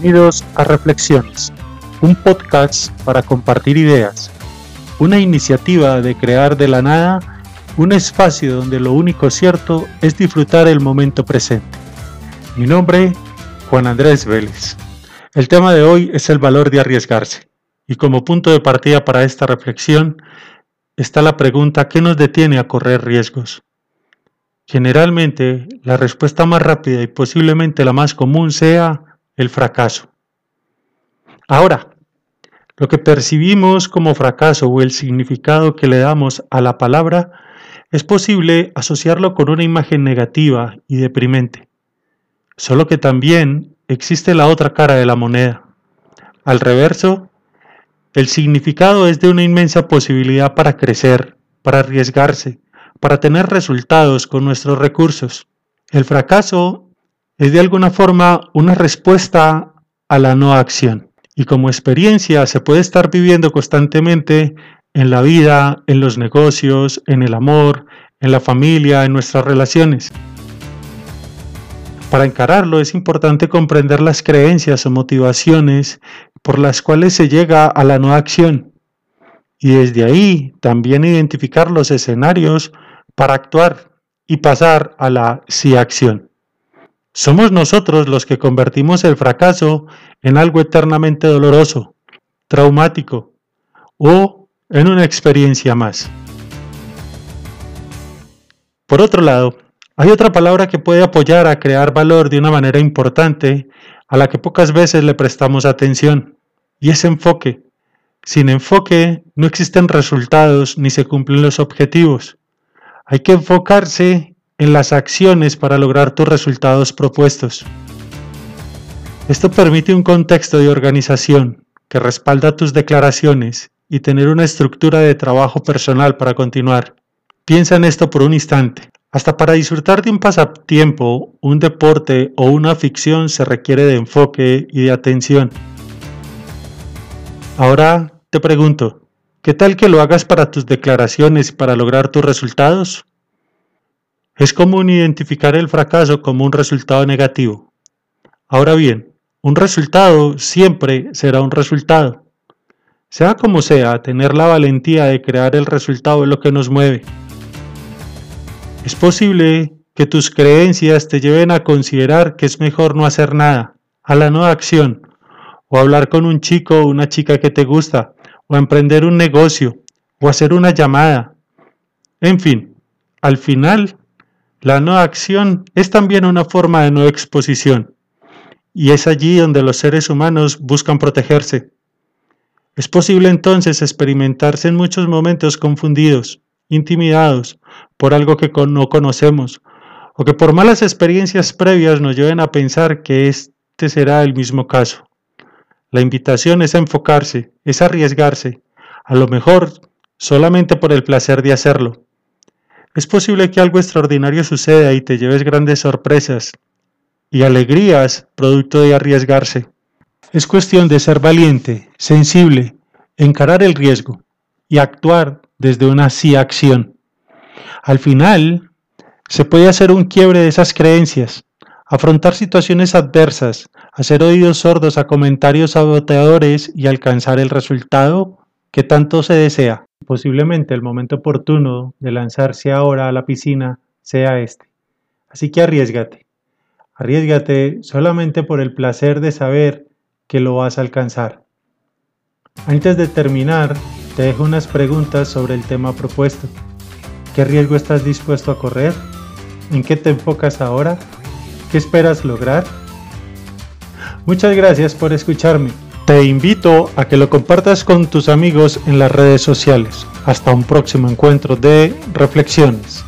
Bienvenidos a Reflexiones, un podcast para compartir ideas, una iniciativa de crear de la nada un espacio donde lo único cierto es disfrutar el momento presente. Mi nombre, Juan Andrés Vélez. El tema de hoy es el valor de arriesgarse y como punto de partida para esta reflexión está la pregunta ¿qué nos detiene a correr riesgos? Generalmente la respuesta más rápida y posiblemente la más común sea el fracaso. Ahora, lo que percibimos como fracaso o el significado que le damos a la palabra es posible asociarlo con una imagen negativa y deprimente. Solo que también existe la otra cara de la moneda. Al reverso, el significado es de una inmensa posibilidad para crecer, para arriesgarse, para tener resultados con nuestros recursos. El fracaso es de alguna forma una respuesta a la no acción. Y como experiencia se puede estar viviendo constantemente en la vida, en los negocios, en el amor, en la familia, en nuestras relaciones. Para encararlo es importante comprender las creencias o motivaciones por las cuales se llega a la no acción y desde ahí también identificar los escenarios para actuar y pasar a la sí acción. Somos nosotros los que convertimos el fracaso en algo eternamente doloroso, traumático o en una experiencia más. Por otro lado, hay otra palabra que puede apoyar a crear valor de una manera importante a la que pocas veces le prestamos atención, y es enfoque. Sin enfoque no existen resultados ni se cumplen los objetivos. Hay que enfocarse en las acciones para lograr tus resultados propuestos. Esto permite un contexto de organización que respalda tus declaraciones y tener una estructura de trabajo personal para continuar. Piensa en esto por un instante. Hasta para disfrutar de un pasatiempo, un deporte o una ficción se requiere de enfoque y de atención. Ahora te pregunto, ¿qué tal que lo hagas para tus declaraciones y para lograr tus resultados? Es común identificar el fracaso como un resultado negativo. Ahora bien, un resultado siempre será un resultado. Sea como sea, tener la valentía de crear el resultado es lo que nos mueve. Es posible que tus creencias te lleven a considerar que es mejor no hacer nada, a la no acción, o hablar con un chico o una chica que te gusta, o emprender un negocio, o hacer una llamada. En fin, al final la no acción es también una forma de no exposición, y es allí donde los seres humanos buscan protegerse. Es posible entonces experimentarse en muchos momentos confundidos, intimidados por algo que no conocemos, o que por malas experiencias previas nos lleven a pensar que este será el mismo caso. La invitación es a enfocarse, es arriesgarse, a lo mejor solamente por el placer de hacerlo, es posible que algo extraordinario suceda y te lleves grandes sorpresas y alegrías producto de arriesgarse. Es cuestión de ser valiente, sensible, encarar el riesgo y actuar desde una sí acción. Al final, se puede hacer un quiebre de esas creencias, afrontar situaciones adversas, hacer oídos sordos a comentarios saboteadores y alcanzar el resultado que tanto se desea. Posiblemente el momento oportuno de lanzarse ahora a la piscina sea este. Así que arriesgate. Arriesgate solamente por el placer de saber que lo vas a alcanzar. Antes de terminar, te dejo unas preguntas sobre el tema propuesto. ¿Qué riesgo estás dispuesto a correr? ¿En qué te enfocas ahora? ¿Qué esperas lograr? Muchas gracias por escucharme. Te invito a que lo compartas con tus amigos en las redes sociales. Hasta un próximo encuentro de reflexiones.